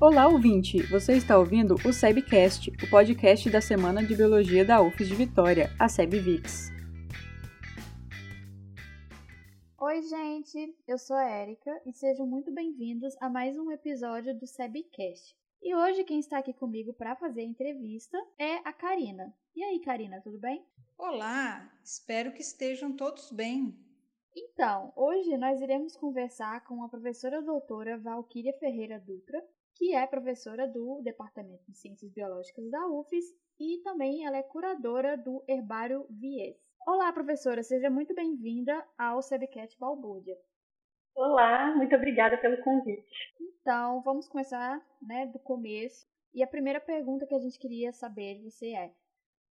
Olá, ouvinte! Você está ouvindo o SEBcast, o podcast da Semana de Biologia da UFES de Vitória, a SEBVix. Oi, gente! Eu sou a Erika e sejam muito bem-vindos a mais um episódio do SEBcast. E hoje quem está aqui comigo para fazer a entrevista é a Karina. E aí, Karina, tudo bem? Olá! Espero que estejam todos bem. Então, hoje nós iremos conversar com a professora doutora Valquíria Ferreira Dutra, que é professora do Departamento de Ciências Biológicas da UFES e também ela é curadora do Herbário Vies. Olá, professora, seja muito bem-vinda ao Sebcat Balbúrdia. Olá, muito obrigada pelo convite. Então, vamos começar né, do começo. E a primeira pergunta que a gente queria saber de você é: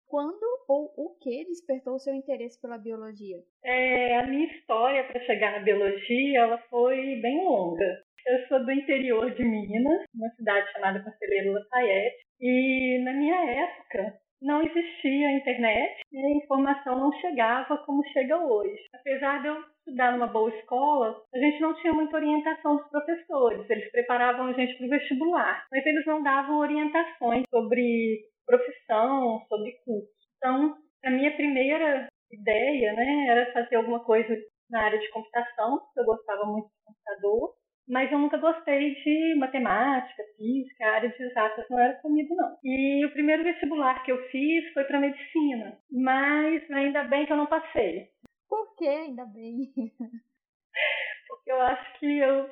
quando ou o que despertou o seu interesse pela biologia? É, a minha história para chegar na biologia ela foi bem longa. Eu sou do interior de Minas, uma cidade chamada Conselheiro Lafayette, e na minha época não existia internet e a informação não chegava como chega hoje. Apesar de eu estudar numa boa escola, a gente não tinha muita orientação dos professores. Eles preparavam a gente para o vestibular, mas eles não davam orientações sobre profissão, sobre curso. Então, a minha primeira ideia né, era fazer alguma coisa na área de computação, eu gostava muito de computador, mas eu nunca gostei de matemática, física, área de exatas não era comigo não. E o primeiro vestibular que eu fiz foi para medicina, mas ainda bem que eu não passei. Por que ainda bem? Porque eu acho que eu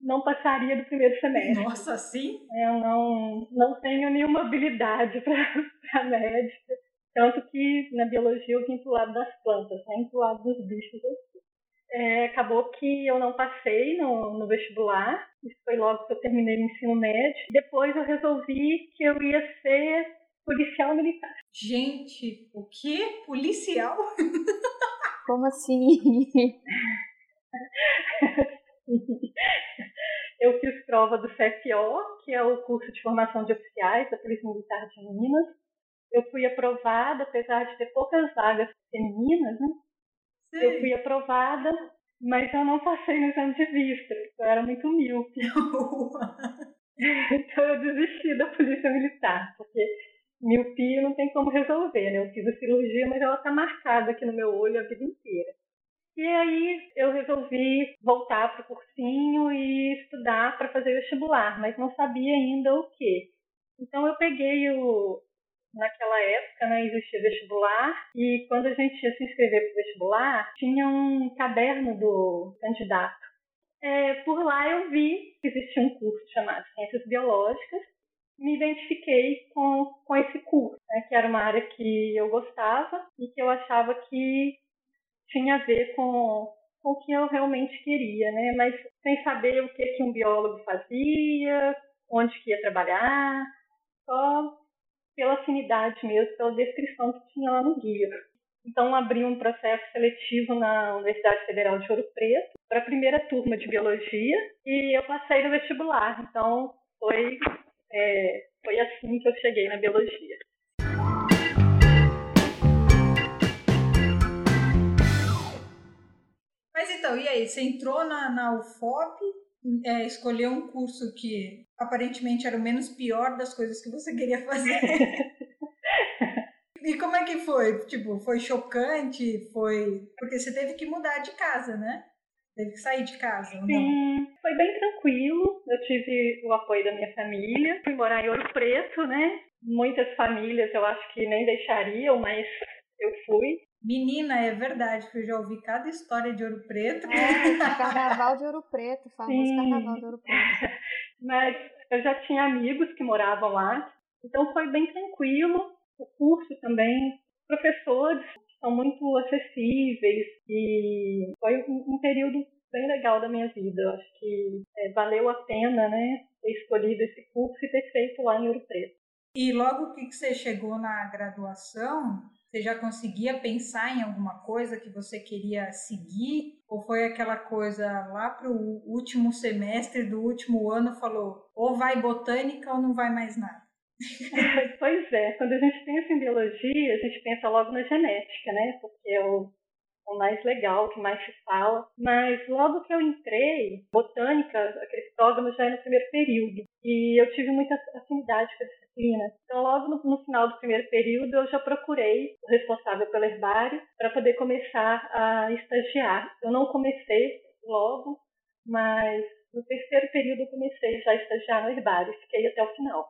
não passaria do primeiro semestre. Nossa, sim? Eu não, não tenho nenhuma habilidade para médica. Tanto que na biologia eu vim pro lado das plantas, nem pro lado dos bichos é, acabou que eu não passei no, no, vestibular. Isso foi logo que eu terminei o ensino médio. Depois eu resolvi que eu ia ser policial militar. Gente, o que? Policial? Como assim? eu fiz prova do CFO, que é o curso de formação de oficiais da Polícia Militar de Minas. Eu fui aprovada, apesar de ter poucas vagas femininas, né? Sim. Eu fui aprovada, mas eu não passei no exame de vista. Eu era muito míope. então eu desisti da polícia militar, porque miopia não tem como resolver, né? Eu fiz a cirurgia, mas ela está marcada aqui no meu olho a vida inteira. E aí eu resolvi voltar para o cursinho e estudar para fazer vestibular, mas não sabia ainda o que. Então eu peguei o, naquela época, né, existia vestibular e quando a gente ia se inscrever para o vestibular, tinha um caderno do candidato. É, por lá eu vi que existia um curso chamado Ciências Biológicas, me identifiquei com, com esse curso, né, que era uma área que eu gostava e que eu achava que tinha a ver com, com o que eu realmente queria, né, mas sem saber o que, que um biólogo fazia, onde que ia trabalhar, só pela afinidade mesmo, pela descrição que tinha lá no guia. Então, abri um processo seletivo na Universidade Federal de Ouro Preto para a primeira turma de biologia e eu passei no vestibular. Então, foi, é, foi assim que eu cheguei na biologia. Mas então, e aí? Você entrou na, na UFOP, é, escolheu um curso que aparentemente era o menos pior das coisas que você queria fazer. e como é que foi? Tipo, foi chocante? Foi. Porque você teve que mudar de casa, né? Teve que sair de casa, Sim, foi bem tranquilo. Eu tive o apoio da minha família. Fui morar em Ouro Preto, né? Muitas famílias eu acho que nem deixariam, mas eu fui. Menina, é verdade, que eu já ouvi cada história de Ouro Preto. É, carnaval de Ouro Preto, famoso Sim. carnaval de Ouro Preto. Mas eu já tinha amigos que moravam lá, então foi bem tranquilo. O curso também, professores são muito acessíveis e foi um, um período bem legal da minha vida. Eu acho que é, valeu a pena, né, ter escolhido esse curso e ter feito lá em Ouro Preto. E logo que você chegou na graduação, você já conseguia pensar em alguma coisa que você queria seguir? Ou foi aquela coisa lá para o último semestre do último ano falou ou vai botânica ou não vai mais nada? pois é, quando a gente pensa em biologia, a gente pensa logo na genética, né? Porque é o, o mais legal, o que mais se fala. Mas logo que eu entrei, botânica, aquele já é no primeiro período. E eu tive muita afinidade com a disciplina. Então, logo no, no final do primeiro período, eu já procurei o responsável pelo herbário para poder começar a estagiar. Eu não comecei logo, mas no terceiro período eu comecei já a estagiar no herbário, fiquei até o final.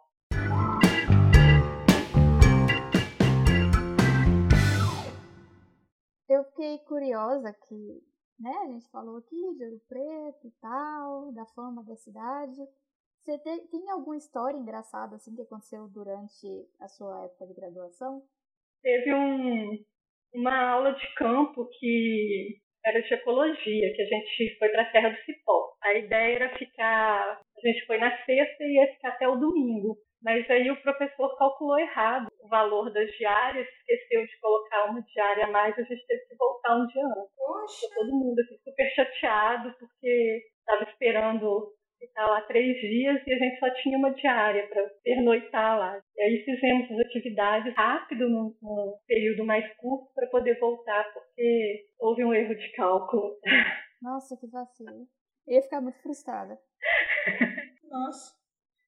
Eu fiquei curiosa que, né, a gente falou aqui de Ouro Preto e tal, da fama da cidade. Você tem, tem alguma história engraçada assim que aconteceu durante a sua época de graduação? Teve um, uma aula de campo que era de ecologia, que a gente foi para a Serra do Cipó. A ideia era ficar, a gente foi na sexta e ia ficar até o domingo. Mas aí o professor calculou errado o valor das diárias, esqueceu de colocar uma diária a mais, a gente teve que voltar um dia antes. Poxa! Todo mundo assim, super chateado, porque estava esperando ficar lá três dias e a gente só tinha uma diária para pernoitar lá. E aí fizemos as atividades rápido, num, num período mais curto, para poder voltar, porque houve um erro de cálculo. Nossa, que vacilo. Eu ia ficar muito frustrada. Nossa.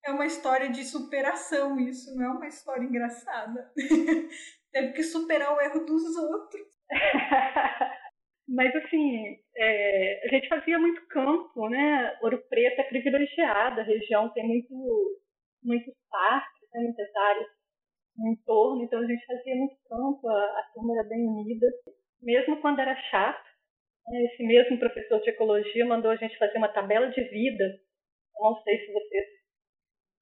É uma história de superação isso, não é uma história engraçada. Teve que superar o erro dos outros. Mas assim, é, a gente fazia muito campo, né? Ouro Preto é privilegiada, a região tem muito, muitos parques, né? muitas áreas no entorno, então a gente fazia muito campo, a, a turma era bem unida, mesmo quando era chato. Né? Esse mesmo professor de ecologia mandou a gente fazer uma tabela de vida. Eu não sei se vocês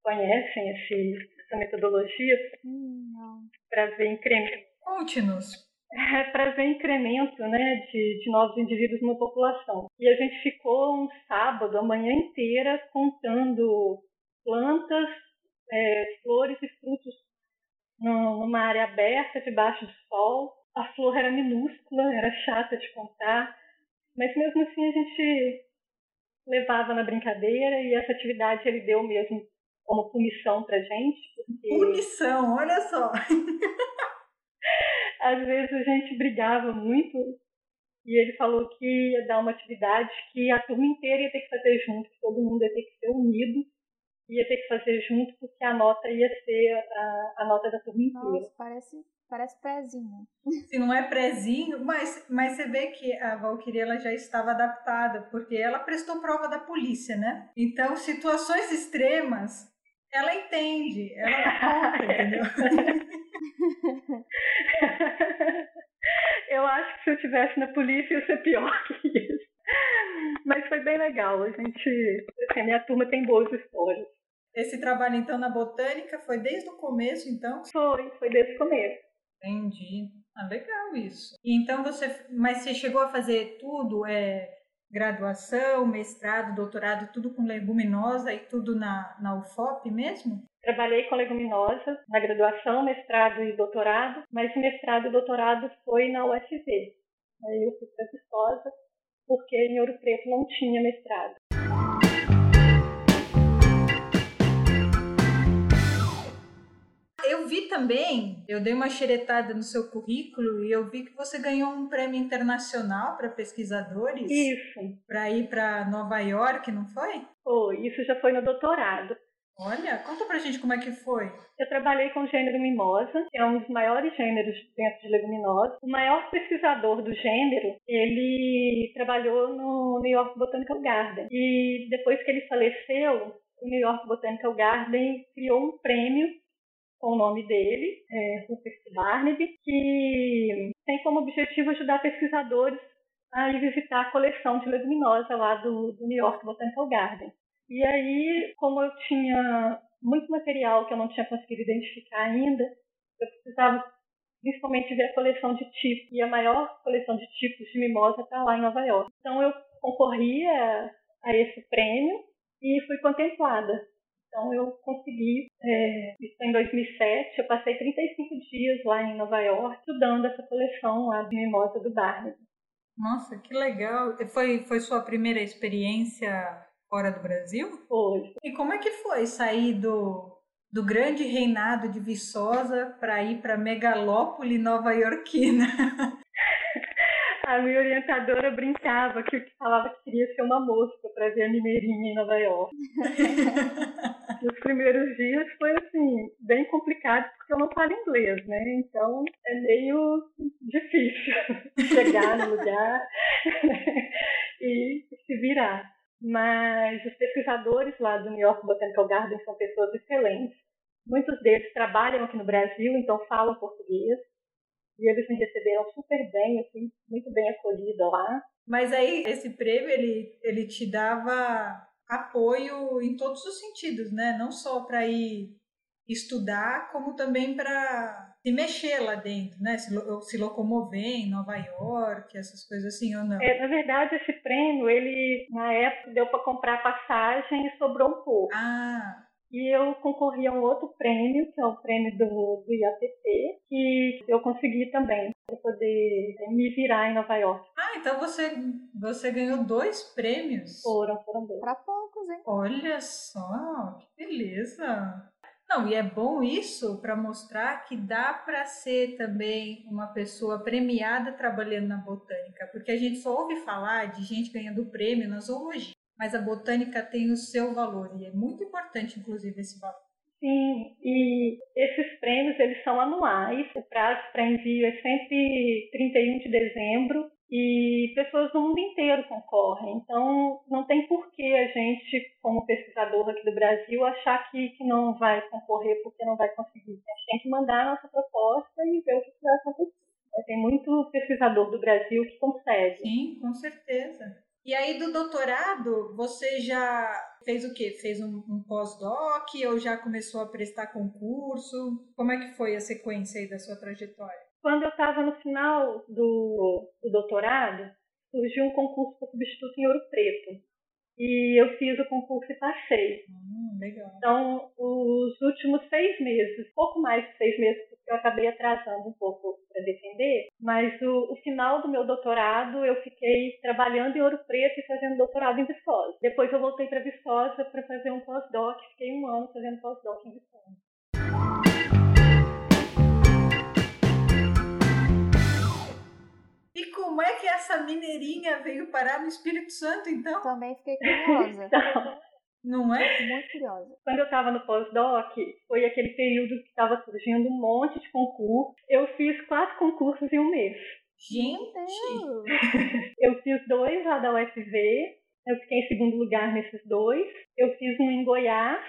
conhecem esse, essa metodologia Hum, para ver incremento. Conte-nos. É para ver incremento né, de, de novos indivíduos numa população. E a gente ficou um sábado, a manhã inteira, contando plantas, é, flores e frutos numa área aberta, debaixo do sol. A flor era minúscula, era chata de contar, mas mesmo assim a gente levava na brincadeira e essa atividade ele deu mesmo como punição pra gente. Porque... Punição, olha só. Às vezes a gente brigava muito e ele falou que ia dar uma atividade que a turma inteira ia ter que fazer junto, que todo mundo ia ter que ser unido, ia ter que fazer junto, porque a nota ia ser a, a nota da turma inteira. Nossa, parece, parece prézinho. Se não é prezinho, mas, mas você vê que a Valkyrie ela já estava adaptada, porque ela prestou prova da polícia, né? Então, situações extremas, ela entende, ela conta, entendeu? eu acho que se eu tivesse na polícia ia ser pior que isso. Mas foi bem legal. A gente, assim, a minha turma tem boas histórias. Esse trabalho, então, na botânica foi desde o começo, então? Foi, foi desde o começo. Entendi. Ah, legal isso. Então você, mas você chegou a fazer tudo, é, graduação, mestrado, doutorado, tudo com leguminosa e tudo na, na UFOP mesmo? Trabalhei com leguminosa na graduação, mestrado e doutorado, mas mestrado e doutorado foi na UFV. Aí eu fui para porque em Ouro Preto não tinha mestrado. Eu vi também, eu dei uma xeretada no seu currículo e eu vi que você ganhou um prêmio internacional para pesquisadores. Isso. Para ir para Nova York, não foi? Foi, isso já foi no doutorado. Olha, conta pra gente como é que foi. Eu trabalhei com o gênero mimosa, que é um dos maiores gêneros dentro de leguminosa. O maior pesquisador do gênero, ele trabalhou no New York Botanical Garden. E depois que ele faleceu, o New York Botanical Garden criou um prêmio com o nome dele, é, Rupert Barnaby, que tem como objetivo ajudar pesquisadores a ir visitar a coleção de leguminosa lá do, do New York Botanical Garden. E aí, como eu tinha muito material que eu não tinha conseguido identificar ainda, eu precisava principalmente ver a coleção de tipos. E a maior coleção de tipos de mimosa está lá em Nova York. Então eu concorri a, esse prêmio e fui contemplada. Então eu consegui, é, isso em 2007, eu passei 35 dias lá em Nova York estudando essa coleção lá de mimosa do Barney. Nossa, que legal! Foi, foi sua primeira experiência fora do Brasil? Foi. E como é que foi sair do, do grande reinado de Viçosa para ir para megalópole nova-iorquina? A minha orientadora brincava que falava que queria ser uma mosca para ver a Mineirinha em Nova York. Nos primeiros dias foi assim, bem complicado porque eu não falo inglês, né? Então é meio difícil chegar no lugar e se virar. Mas os pesquisadores lá do New York Botanical Garden são pessoas excelentes. Muitos deles trabalham aqui no Brasil, então falam português. E eles me receberam super bem, assim, muito bem acolhida lá. Mas aí esse prêmio ele, ele te dava apoio em todos os sentidos, né? Não só para ir estudar, como também para se mexer lá dentro, né? Se, se locomover em Nova York, essas coisas assim ou não? É, na verdade, esse prêmio, ele na época deu para comprar passagem e sobrou um pouco. Ah. E eu concorri a um outro prêmio, que é o prêmio do, do IAPP, que eu consegui também, para poder me virar em Nova York. Ah, então você, você ganhou dois prêmios? Foram, foram dois. Para poucos, hein? Olha só, que beleza! Não, e é bom isso para mostrar que dá para ser também uma pessoa premiada trabalhando na botânica, porque a gente só ouve falar de gente ganhando prêmio na zoologia mas a botânica tem o seu valor e é muito importante, inclusive, esse valor. Sim, e esses prêmios eles são anuais. O prazo para envio é sempre 31 de dezembro e pessoas do mundo inteiro concorrem. Então, não tem por que a gente, como pesquisador aqui do Brasil, achar que, que não vai concorrer porque não vai conseguir. A gente tem que mandar a nossa proposta e ver o que vai acontecer. Tem muito pesquisador do Brasil que consegue. Sim, com certeza. E aí do doutorado, você já fez o quê? Fez um, um pós-doc ou já começou a prestar concurso? Como é que foi a sequência aí da sua trajetória? Quando eu estava no final do, do doutorado, surgiu um concurso para substituto em Ouro Preto. E eu fiz o concurso e passei. Hum, legal. Então, os últimos seis meses, pouco mais de seis meses, porque eu acabei atrasando um pouco para defender, mas o, o, final do meu doutorado eu fiquei trabalhando em Ouro Preto e fazendo doutorado em Viçosa. Depois eu voltei para Viçosa para fazer um pós-doc, fiquei um ano fazendo pós-doc em Viçosa. E como é que essa mineirinha veio parar no Espírito Santo, então? Também fiquei curiosa. então, não é? Muito curiosa. Quando eu estava no pós-doc, foi aquele período que estava surgindo um monte de concurso. Eu fiz quatro concursos em um mês. Gente! eu fiz dois lá da UFV, eu fiquei em segundo lugar nesses dois. Eu fiz um em Goiás,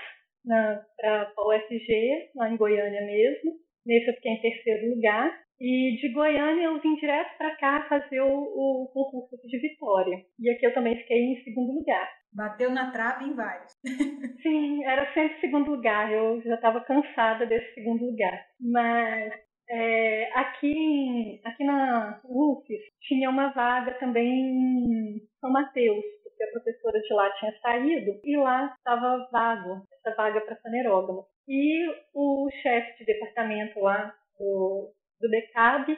para a UFG, lá em Goiânia mesmo. Nesse eu fiquei em terceiro lugar. E de Goiânia eu vim direto para cá fazer o, o, concurso de Vitória. E aqui eu também fiquei em segundo lugar. Bateu na trave em vários. Sim, era sempre segundo lugar. Eu já estava cansada desse segundo lugar. Mas é, aqui, aqui na UFES tinha uma vaga também em São Mateus, porque a professora de lá tinha saído e lá estava vago, essa vaga para fanerógamo. E o chefe de departamento lá do do DECAB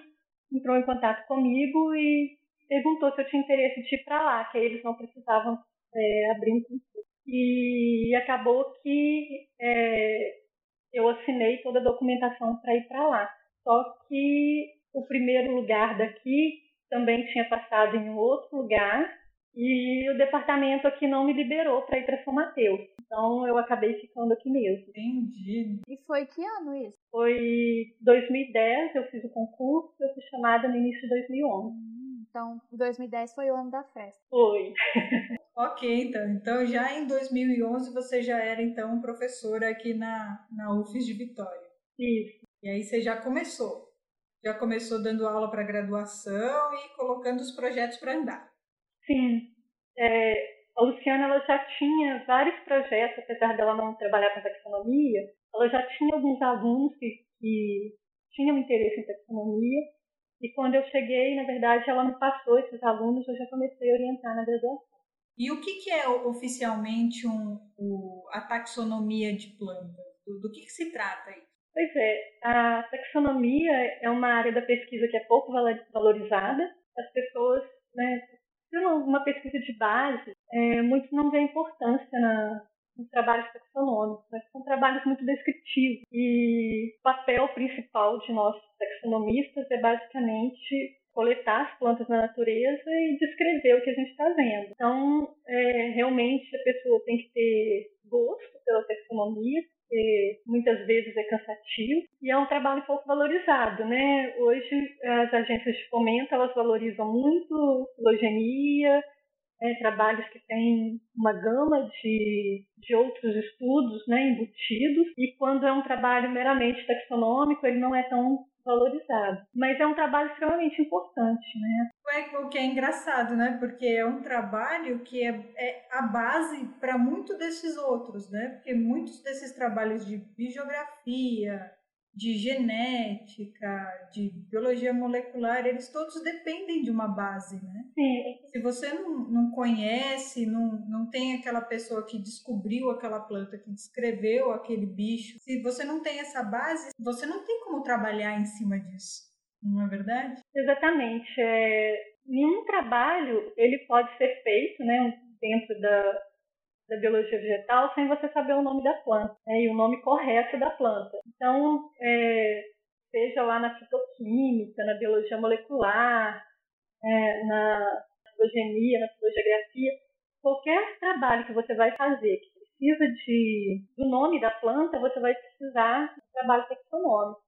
entrou em contato comigo e perguntou se eu tinha interesse de ir para lá, que aí eles não precisavam é, abrir um concurso. E acabou que é, eu assinei toda a documentação para ir para lá. Só que o primeiro lugar daqui também tinha passado em outro lugar e o departamento aqui não me liberou para ir para São Mateus. Então eu acabei ficando aqui mesmo. Entendi. E foi que ano isso? Foi 2010, eu fiz o concurso, eu fui chamada no início de 2011. Hum, então, 2010 foi o ano da festa. Foi. ok, então. Então já em 2011 você já era então professora aqui na, na UFES de Vitória. Isso. E aí você já começou. Já começou dando aula para graduação e colocando os projetos para andar. Sim. É, a Luciana ela já tinha vários projetos, apesar dela não trabalhar com taxonomia, ela já tinha alguns alunos que, que tinham interesse em taxonomia. E quando eu cheguei, na verdade, ela me passou esses alunos, eu já comecei a orientar na graduação. E o que, que é oficialmente um, a taxonomia de plantas? Do, do que, que se trata aí? Pois é, a taxonomia é uma área da pesquisa que é pouco valorizada. As pessoas né, uma pesquisa de base, é, muitos não vêem importância na, os trabalhos taxonômicos, né? são trabalhos muito descritivos. E o papel principal de nós taxonomistas é basicamente coletar as plantas na natureza e descrever o que a gente está vendo. Então, é, realmente a pessoa tem que ter gosto pela taxonomia, porque muitas vezes é cansativo e é um trabalho pouco valorizado, né? Hoje as agências de fomento elas valorizam muito filogenia, né, trabalhos que têm uma gama de, de outros estudos né, embutidos, e quando é um trabalho meramente taxonômico, ele não é tão valorizado. Mas é um trabalho extremamente importante, né? O que é engraçado, né? Porque é um trabalho que é, é a base para muitos desses outros, né? Porque muitos desses trabalhos de bibliografia, de genética, de biologia molecular, eles todos dependem de uma base, né? Sim. Se você não, não conhece, não, não tem aquela pessoa que descobriu aquela planta, que descreveu aquele bicho, se você não tem essa base, você não tem como trabalhar em cima disso, não é verdade? Exatamente. É, nenhum trabalho ele pode ser feito, né, dentro da da biologia vegetal sem você saber o nome da planta né, e o nome correto da planta. Então, é, seja lá na fitoquímica, na biologia molecular, é, na filogenia, na filogeografia, qualquer trabalho que você vai fazer que precisa de, do nome da planta, você vai precisar de trabalho taxonômico.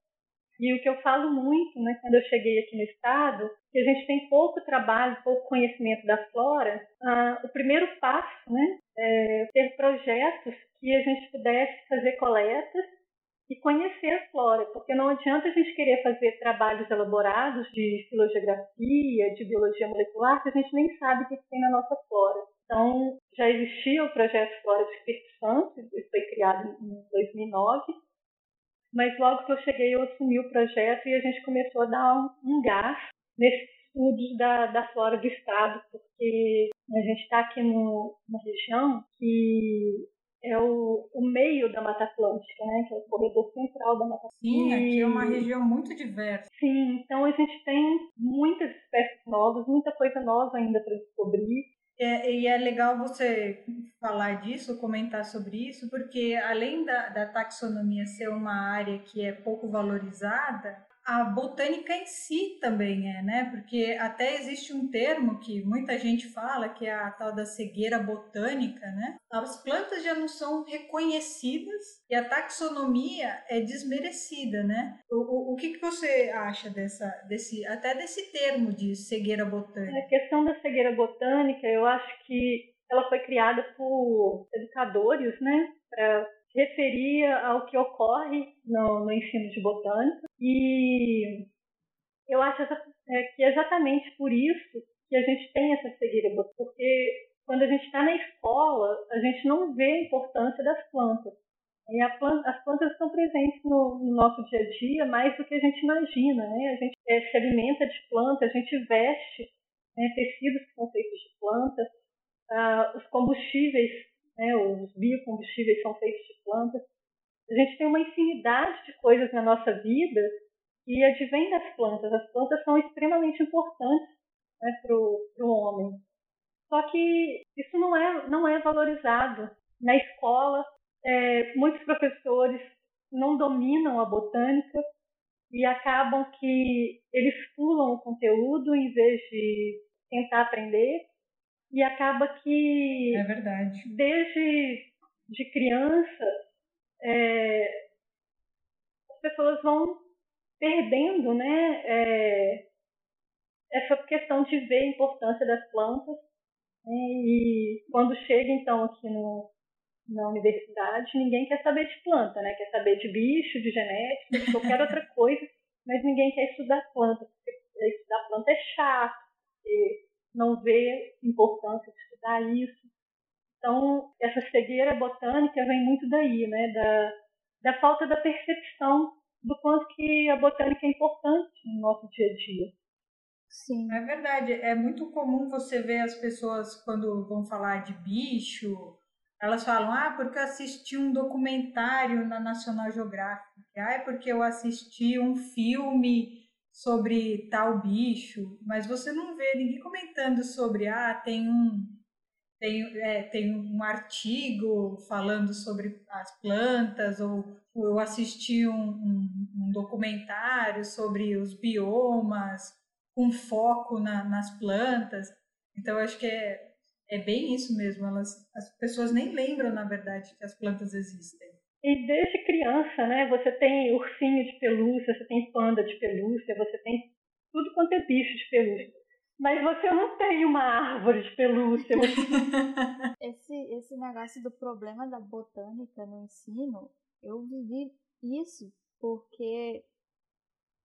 E o que eu falo muito, né, quando eu cheguei aqui no estado, que a gente tem pouco trabalho, pouco conhecimento da flora. Ah, o primeiro passo, né, é ter projetos que a gente pudesse fazer coletas e conhecer a flora, porque não adianta a gente querer fazer trabalhos elaborados de filogeografia, de biologia molecular, que a gente nem sabe o que tem na nossa flora. Então, já existia o projeto Flora de Espírito Santo, ele foi criado em 2009, mas logo que eu cheguei eu assumi o projeto e a gente começou a dar um, um gás nesses estudos da, da flora do estado, porque a gente está aqui no, numa região que é o, o meio da Mata Atlântica, né? Que é o corredor central da Mata Atlântica. Sim, aqui é uma região muito diversa. Sim, então a gente tem muitas espécies novas, muita coisa nova ainda para descobrir. É, e é legal você falar disso, comentar sobre isso, porque além da, da taxonomia ser uma área que é pouco valorizada, a botânica em si também é, né? Porque até existe um termo que muita gente fala, que é a tal da cegueira botânica, né? As plantas já não são reconhecidas e a taxonomia é desmerecida, né? O, o, o que, que você acha dessa, desse, até desse termo de cegueira botânica? A questão da cegueira botânica, eu acho que ela foi criada por educadores, né? Para referia ao que ocorre no, no ensino de botânica e eu acho é, que é exatamente por isso que a gente tem essa cegueira, porque quando a gente está na escola, a gente não vê a importância das plantas. E planta, as plantas estão presentes no, no, nosso dia a dia mais do que a gente imagina. Né? A gente é, se alimenta de plantas, a gente veste né, tecidos que são feitos de plantas, ah, os combustíveis né, os biocombustíveis são feitos de plantas. A gente tem uma infinidade de coisas na nossa vida que advém das plantas. As plantas são extremamente importantes né, para o homem. Só que isso não é, não é valorizado. Na escola, é, muitos professores não dominam a botânica e acabam que eles pulam o conteúdo em vez de tentar aprender e acaba que é verdade. desde de criança é, as pessoas vão perdendo né, é, essa questão de ver a importância das plantas né, e quando chega então aqui no, na universidade ninguém quer saber de planta, né? Quer saber de bicho, de genética, de qualquer outra coisa, mas ninguém quer estudar planta. Porque estudar planta é chato, não vê importância de estudar isso. Então, essa cegueira botânica vem muito daí, né? Da, da falta da percepção do quanto que a botânica é importante no nosso dia a dia. Sim. É verdade. É muito comum você ver as pessoas, quando vão falar de bicho, elas falam, ah, porque eu assisti um documentário na National Geographic, ah, é porque eu assisti um filme sobre tal bicho, mas você não vê ninguém comentando sobre, ah, tem um tem, é, tem um artigo falando sobre as plantas, ou eu assisti um, um, um documentário sobre os biomas, com foco na, nas plantas. Então, acho que é, é bem isso mesmo. Elas, as pessoas nem lembram, na verdade, que as plantas existem. E desde criança, né? Você tem ursinho de pelúcia, você tem panda de pelúcia, você tem tudo quanto é bicho de pelúcia. Mas você não tem uma árvore de pelúcia. esse, esse negócio do problema da botânica no ensino, eu vivi isso porque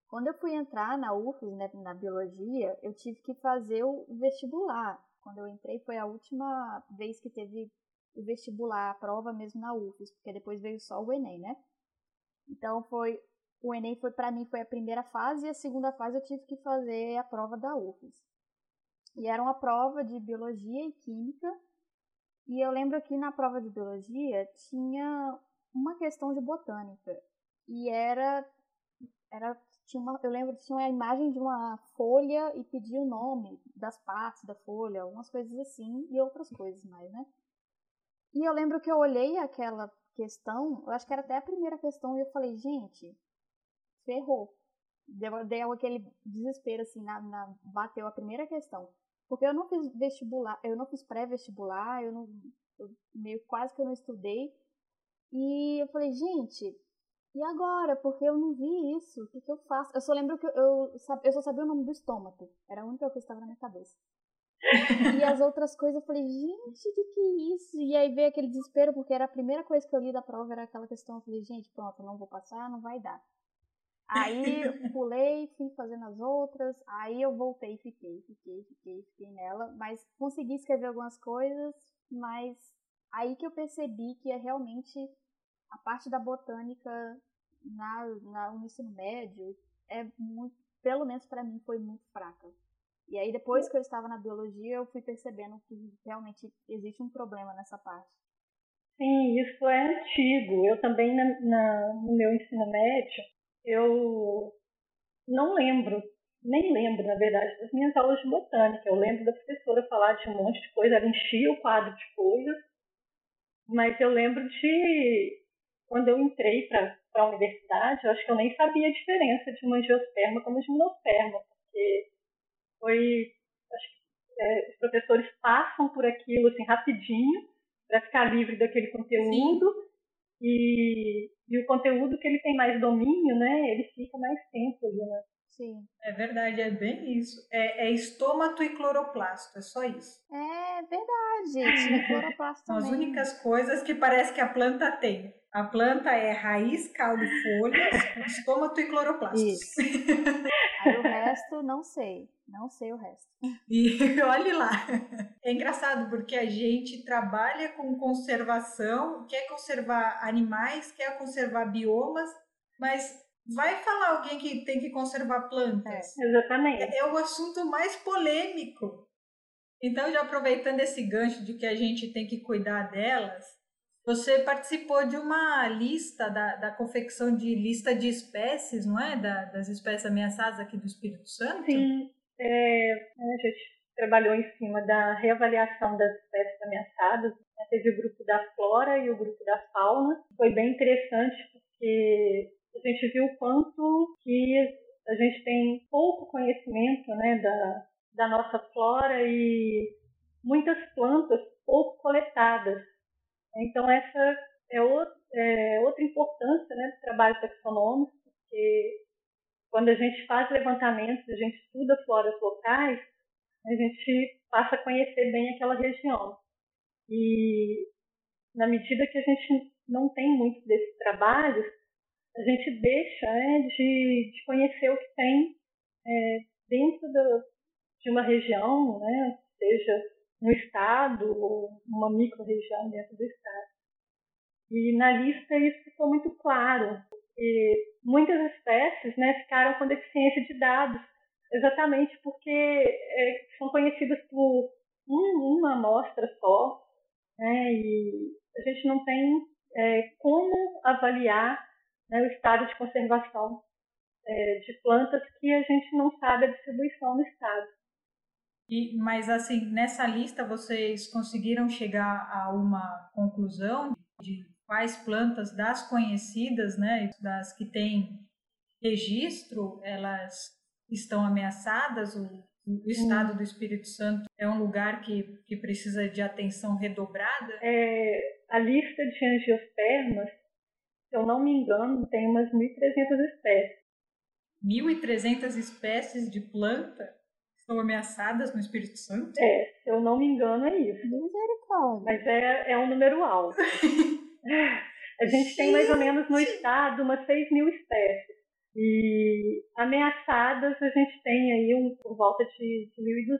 quando eu fui entrar na UFES, né, na biologia, eu tive que fazer o vestibular. Quando eu entrei foi a última vez que teve o vestibular, a prova mesmo na UFES, porque depois veio só o Enem, né? Então foi o Enem foi para mim foi a primeira fase e a segunda fase eu tive que fazer a prova da UFES. E era uma prova de biologia e química. E eu lembro que na prova de biologia tinha uma questão de botânica. E era era tinha uma, eu lembro tinha a imagem de uma folha e pedia o nome das partes da folha, algumas coisas assim e outras coisas mais, né? E eu lembro que eu olhei aquela questão, eu acho que era até a primeira questão, e eu falei, gente, ferrou. Deu, deu aquele desespero, assim, na, na, bateu a primeira questão. Porque eu não fiz vestibular, eu não fiz pré-vestibular, eu não. Eu meio quase que eu não estudei. E eu falei, gente, e agora? Porque eu não vi isso. O que, que eu faço? Eu só lembro que eu, eu, eu só sabia o nome do estômago. Era a única coisa que estava na minha cabeça. e as outras coisas eu falei, gente, que que é isso? E aí veio aquele desespero, porque era a primeira coisa que eu li da prova, era aquela questão, eu falei, gente, pronto, não vou passar, não vai dar. Aí pulei, fui fazendo as outras, aí eu voltei, fiquei, fiquei, fiquei, fiquei nela, mas consegui escrever algumas coisas, mas aí que eu percebi que é realmente a parte da botânica na, na, no ensino médio é muito, pelo menos para mim, foi muito fraca. E aí depois que eu estava na biologia, eu fui percebendo que realmente existe um problema nessa parte. Sim, isso é antigo. Eu também, na, na, no meu ensino médio, eu não lembro, nem lembro, na verdade, das minhas aulas de botânica. Eu lembro da professora falar de um monte de coisa, ela enchia o quadro de coisas, mas eu lembro de quando eu entrei para a universidade, eu acho que eu nem sabia a diferença de uma angiosperma como de gimnosperma, porque foi. Acho que é, os professores passam por aquilo assim rapidinho para ficar livre daquele conteúdo. Sim. E, e o conteúdo que ele tem mais domínio, né, ele fica mais tempo ali, né? Sim. É verdade, é bem isso. É, é estômato e cloroplasto, é só isso. É verdade, tinha cloroplasto São as únicas coisas que parece que a planta tem. A planta é raiz, caule, folhas, estômato e cloroplasto. Isso. Resto, não sei. Não sei o resto. E olhe lá. É engraçado porque a gente trabalha com conservação, quer conservar animais, quer conservar biomas, mas vai falar alguém que tem que conservar plantas. É, exatamente. É, é o assunto mais polêmico. Então, já aproveitando esse gancho de que a gente tem que cuidar delas, você participou de uma lista da, da confecção de lista de espécies, não é? Da, das espécies ameaçadas aqui do Espírito Santo? Sim. É, a gente trabalhou em cima da reavaliação das espécies ameaçadas. Né? Teve o grupo da flora e o grupo da fauna. Foi bem interessante porque a gente viu o quanto que a gente tem pouco conhecimento né, da, da nossa flora e muitas plantas pouco coletadas. Então, essa é, outra, é outra importância né, do trabalho taxonômico, porque quando a gente faz levantamentos, a gente estuda floras locais, a gente passa a conhecer bem aquela região. E na medida que a gente não tem muito desses trabalhos, a gente deixa né, de, de, conhecer o que tem é, dentro do, de uma região, né, seja no estado ou uma micro-região dentro do estado. E na lista isso ficou muito claro, porque muitas espécies né, ficaram com deficiência de dados, exatamente porque é, são conhecidas por um, uma amostra só, né, e a gente não tem é, como avaliar né, o estado de conservação é, de plantas que a gente não sabe a distribuição no estado. E, mas assim, nessa lista vocês conseguiram chegar a uma conclusão de quais plantas das conhecidas, né, das que têm registro, elas estão ameaçadas? O, o estado do Espírito Santo é um lugar que, que precisa de atenção redobrada? É, a lista de angiospermas, se eu não me engano, tem umas 1.300 espécies. 1.300 espécies de planta estão ameaçadas no Espírito Santo? É, se eu não me engano, é isso. Misericórdia. Mas é, é um número alto. a gente Gente. tem mais ou menos no estado umas 6 mil espécies. E ameaçadas a gente tem aí um, por volta de, de 1.200.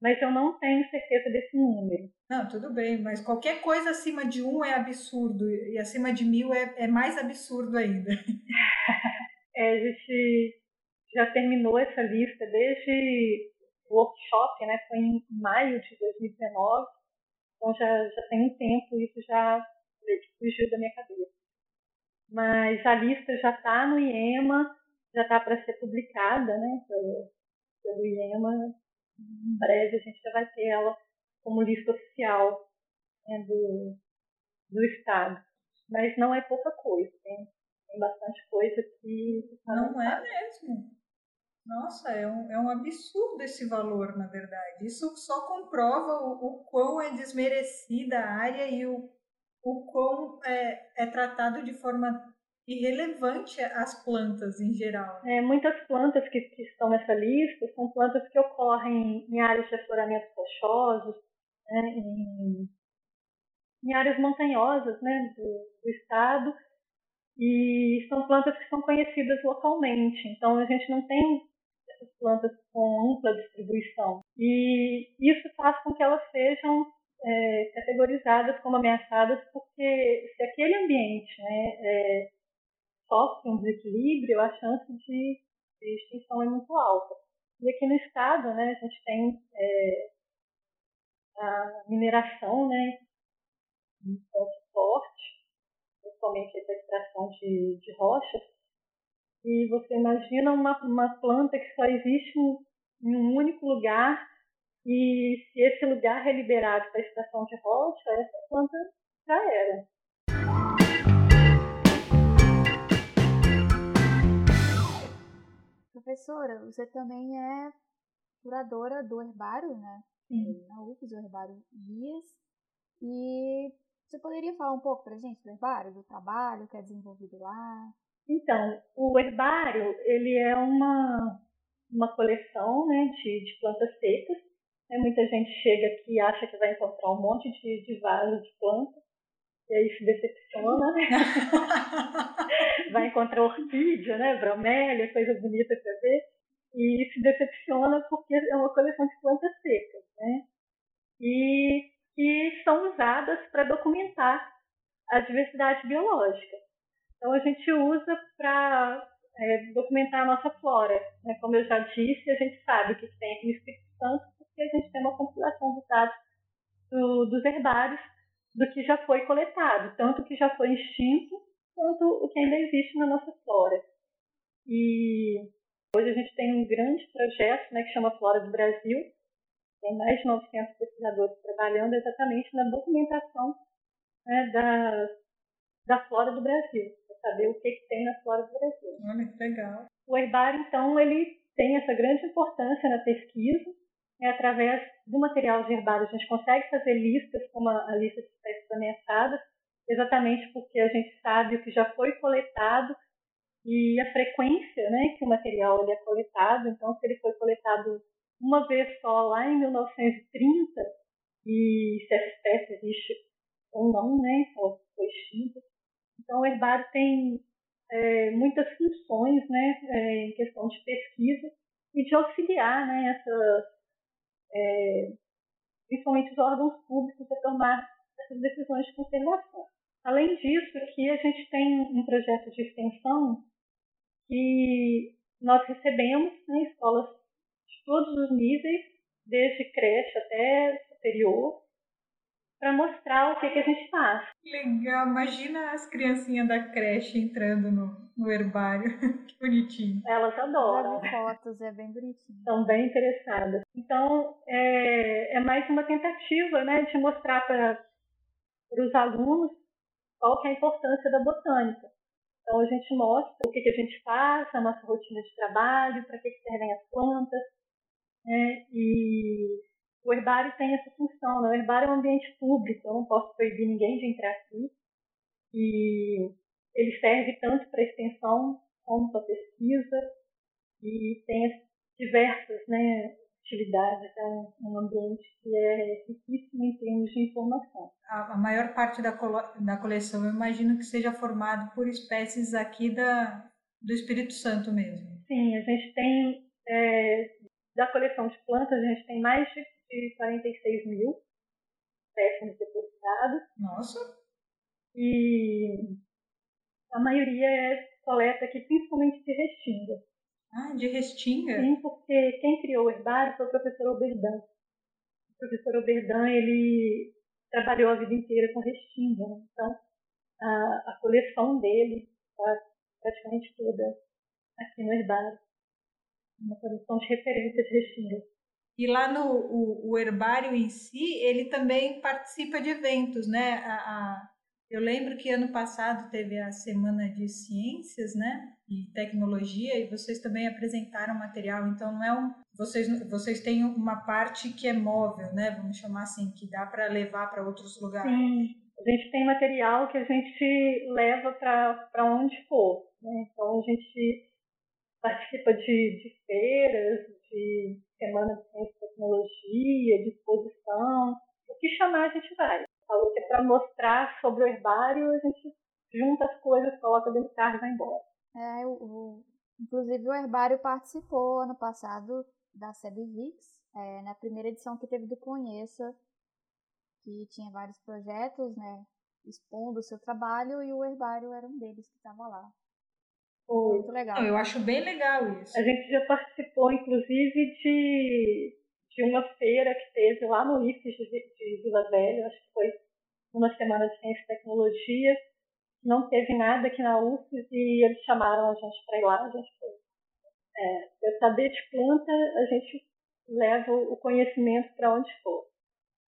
Mas eu não tenho certeza desse número. Não, tudo bem, mas qualquer coisa acima de um é absurdo e acima de mil é, é mais absurdo ainda. é, a gente já terminou essa lista desde o workshop, né? Foi em maio de 2019, então já, já tem um tempo, isso já fugiu da minha cabeça. Mas a lista já está no IEMA, já está para ser publicada, né? Pelo, pelo IEMA. Em breve a gente já vai ter ela como lista oficial né, do, do Estado. Mas não é pouca coisa, tem, tem bastante coisa que. Não é mesmo. Nossa, é um, é um absurdo esse valor, na verdade. Isso só comprova o, o quão é desmerecida a área e o, o quão é, é tratado de forma irrelevante as plantas em geral. É, muitas plantas que, que, estão nessa lista são plantas que ocorrem em áreas de afloramento rochosos, né, em, em, áreas montanhosas né, do, do estado, e são plantas que são conhecidas localmente. Então a gente não tem essas plantas com ampla distribuição. E isso faz com que elas sejam é, categorizadas como ameaçadas, porque se aquele ambiente né, é, sofre um desequilíbrio, a chance de, de, extinção é muito alta. E aqui no estado, né, a gente tem é, a mineração, né, ponto forte, principalmente a extração de, de rochas, e você imagina uma, uma planta que só existe em um único lugar e se esse lugar é liberado para extração de rocha, essa planta já era. Professora, você também é curadora do herbário, né? Sim. Na UFES, o herbário Guias. E você poderia falar um pouco para gente do herbário, do trabalho que é desenvolvido lá? Então, o herbário, ele é uma, uma coleção né, de, de plantas secas. Né? Muita gente chega aqui e acha que vai encontrar um monte de, de vasos de plantas, e aí se decepciona, né? vai encontrar orquídea, né, bromélia, coisa bonita para ver, e se decepciona porque é uma coleção de plantas secas, né? E que são usadas para documentar a diversidade biológica. Então a gente usa para é, documentar a nossa flora. Né? Como eu já disse, a gente sabe que tem aqui no Espírito Santo porque a gente tem uma compilação dos dados do, dos herbários do que já foi coletado, tanto o que já foi extinto quanto o que ainda existe na nossa flora. E hoje a gente tem um grande projeto né, que chama Flora do Brasil, tem mais de 900 pesquisadores trabalhando exatamente na documentação né, da, da flora do Brasil saber o que, que tem na flora do Brasil. Olha que legal. O herbário, então, ele tem essa grande importância na pesquisa. É, através do material de herbário, a gente consegue fazer listas, como a, lista de espécies ameaçadas, exatamente porque a gente sabe o que já foi coletado e a frequência né, que o material ele é coletado. Então, se ele foi coletado uma vez só lá em 1930, e se essa espécie existe ou não, né, ou foi extinta, então, o herbário tem é, muitas funções né, é, em questão de pesquisa e de auxiliar né, essas, é, principalmente os órgãos públicos a tomar essas decisões de conservação. Além disso, aqui a gente tem um projeto de extensão que nós recebemos né, escolas de todos os níveis, desde creche até superior, para mostrar o que, que a gente faz. Legal, imagina as criancinhas da creche entrando no, no herbário, que bonitinho. Elas adoram. Vi fotos, é bem bonitinho. Estão bem interessadas. Então, é, é mais uma tentativa né, de mostrar para os alunos qual que é a importância da botânica. Então, a gente mostra o que, que a gente faz, a nossa rotina de trabalho, para que, que servem as plantas, né, e o herbário tem essa função. Né? O herbário é um ambiente público, eu não posso proibir ninguém de entrar aqui. E ele serve tanto para extensão como para pesquisa e tem diversas né, atividades. É um, ambiente que é riquíssimo em termos de informação. A, maior parte da, da coleção eu imagino que seja formado por espécies aqui da, do Espírito Santo mesmo. Sim, a gente tem, é, da coleção de plantas, a gente tem mais de de 46 mil espécimes depositados. Nossa! E a maioria é coleta aqui, principalmente de restinga. Ah, de restinga? Sim, porque quem criou o herbário foi o professor Oberdan. O professor Oberdan, ele trabalhou a vida inteira com restinga. Né? Então, a, a coleção dele está praticamente toda aqui no herbário. Uma coleção de referência de restinga. E lá no o, o, herbário em si, ele também participa de eventos, né? A, a, eu lembro que ano passado teve a Semana de Ciências, né? E Tecnologia, e vocês também apresentaram material. Então, não é um. Vocês, vocês têm uma parte que é móvel, né? Vamos chamar assim, que dá para levar para outros lugares. Sim. A gente tem material que a gente leva para onde for. Né? Então, a gente participa de, de feiras, de semana de ciência e tecnologia, de exposição, o que chamar a gente vai. Falou que é para mostrar sobre o herbário, a gente junta as coisas, coloca dentro do carro e vai embora. É, o, inclusive o herbário participou ano passado da SEBVIX, é, na primeira edição que teve do Conheça, que tinha vários projetos, né, expondo o seu trabalho e o herbário era um deles que estava lá. Muito legal. Não, eu acho bem legal isso. A gente já participou, inclusive, de, de uma feira que teve lá no IFES de, de Vila Velha, acho que foi uma semana de ciência e tecnologia. Não teve nada aqui na UFES e eles chamaram a gente para ir lá. A gente foi. É, eu saber de planta, a gente leva o conhecimento para onde for.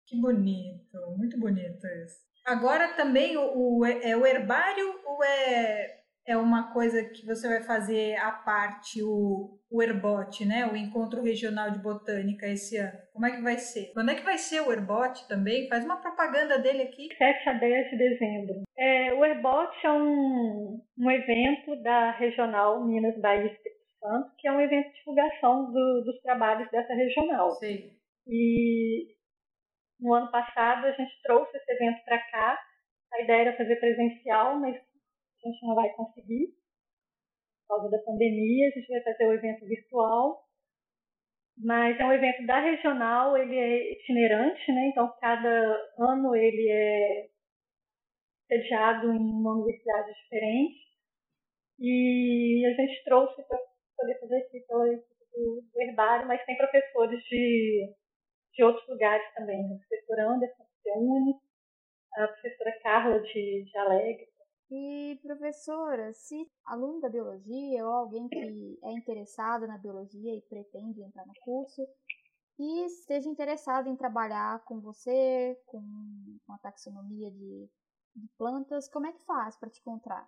Que bonito, muito bonito isso. Agora também o, o, é o herbário ou é é uma coisa que você vai fazer à parte, o, o Herbot, né? O Encontro Regional de Botânica esse ano. Como é que vai ser? Quando é que vai ser o Herbot também? Faz uma propaganda dele aqui. 7 a 10 de dezembro. É, o Herbot é um, um evento da Regional Minas Bahia Espírito Santo, que é um evento de divulgação do, dos trabalhos dessa regional. Sim. E no ano passado a gente trouxe esse evento para cá. A ideia era fazer presencial, mas a gente não vai conseguir por causa da pandemia, a gente vai fazer o evento virtual, mas é um evento da regional, ele é itinerante, né? Então cada ano ele é sediado em uma universidade diferente. E a gente trouxe para poder fazer aqui pela equipe do, herbário, mas tem professores de, de outros lugares também, a professora Anderson se une, a professora Carla de, de Alegre, e, professora, se aluno da biologia ou alguém que é interessado na biologia e pretende entrar no curso e esteja interessado em trabalhar com você, com a taxonomia de, de plantas, como é que faz para te encontrar?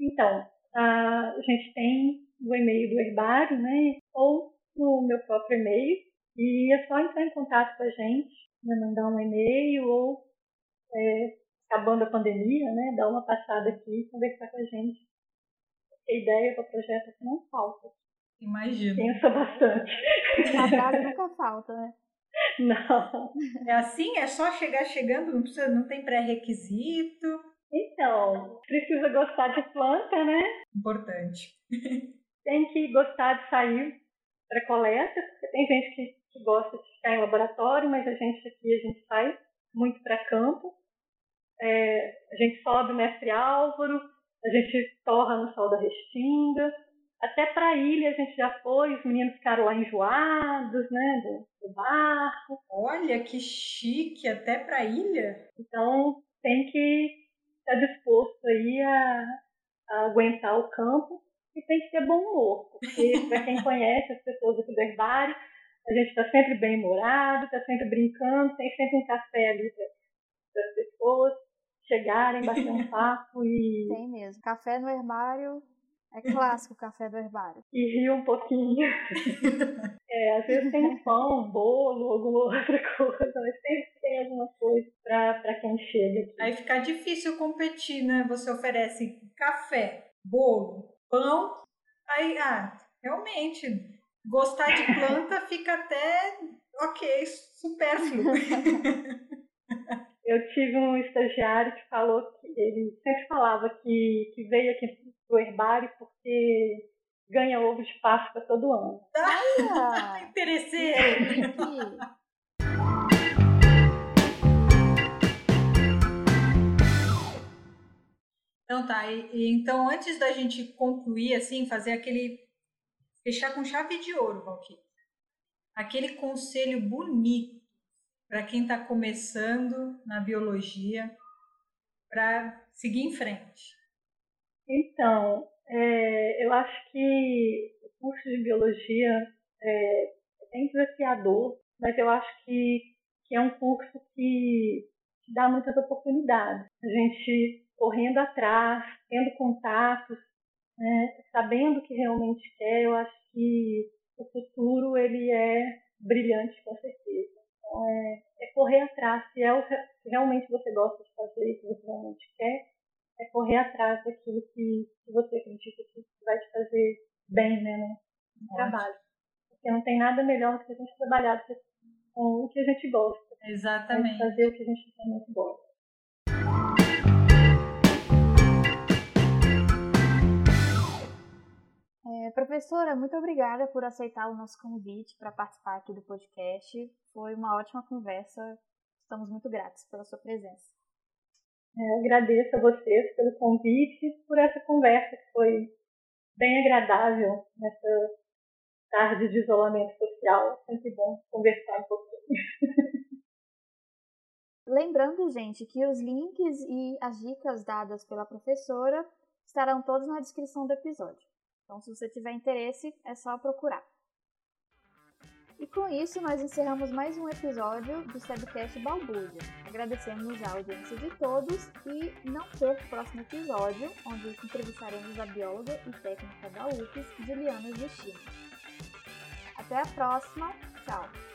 Então, a gente tem o e-mail do herbário, né? Ou no meu próprio e-mail. E é só entrar em contato com a gente, né, mandar um e-mail ou é, acabando a pandemia, né, dar uma passada aqui e conversar com a gente. A ideia para o projeto é que não falta. Imagino. Pensa bastante. Trabalho nunca falta, né? Não. É assim? É só chegar chegando? Não, precisa, não tem pré-requisito? Então, precisa gostar de planta, né? Importante. Tem que gostar de sair para coleta, porque tem gente que, que gosta de ficar em laboratório, mas a gente aqui, a gente sai muito para campo. É, a gente sobe o mestre Álvaro, a gente torra no sol da Restinga, Até para a ilha a gente já foi, os meninos ficaram lá enjoados, né, do, do barco. Olha que chique, até para a ilha. Então tem que estar disposto aí a, a aguentar o campo e tem que ter bom humor, porque para quem conhece as pessoas aqui do herbário, a gente está sempre bem humorado, está sempre brincando, tem sempre um café ali para as pessoas chegarem, bater um papo e. Tem mesmo. Café no herbário é clássico café do herbário. E rir um pouquinho. é, às vezes tem pão, bolo, alguma outra coisa, mas sempre tem alguma coisa para quem chega aqui. Aí fica difícil competir, né? Você oferece café, bolo, pão, aí, ah, realmente, gostar de planta fica até ok, supérfluo. Tive um estagiário que falou que ele sempre falava que, que veio aqui pro herbário porque ganha ovo de Páscoa todo ano. Ah, interesseiro! Então tá, e, e, então antes da gente concluir, assim, fazer aquele. fechar com chave de ouro, Valkyrie. Aquele conselho bonito para quem está começando na biologia, para seguir em frente. Então, é, eu acho que o curso de biologia é, é bem desafiador, mas eu acho que, que é um curso que, que dá muitas oportunidades. A gente correndo atrás, tendo contatos, né, sabendo o que realmente quer, eu acho que o futuro ele é brilhante com certeza. É, é correr atrás, se é o que realmente você gosta de fazer, que você realmente quer, é correr atrás daquilo que, que você acredita que vai te fazer bem né, no, no trabalho. Porque não tem nada melhor do que a gente trabalhar com o que a gente gosta. Exatamente. Fazer o que a gente realmente gosta. É, professora, muito obrigada por aceitar o nosso convite para participar aqui do podcast. Foi uma ótima conversa. Estamos muito gratos pela sua presença. É, eu agradeço a vocês pelo convite e por essa conversa que foi bem agradável nessa tarde de isolamento social. Sempre bom conversar um pouquinho. Lembrando, gente, que os links e as dicas dadas pela professora estarão todos na descrição do episódio. Então, se você tiver interesse, é só procurar. E com isso, nós encerramos mais um episódio do Sebcast Balbúrdia. Agradecemos a audiência de todos e não perca o próximo episódio, onde entrevistaremos a bióloga e técnica da UFES, Juliana Justino. Até a próxima, tchau!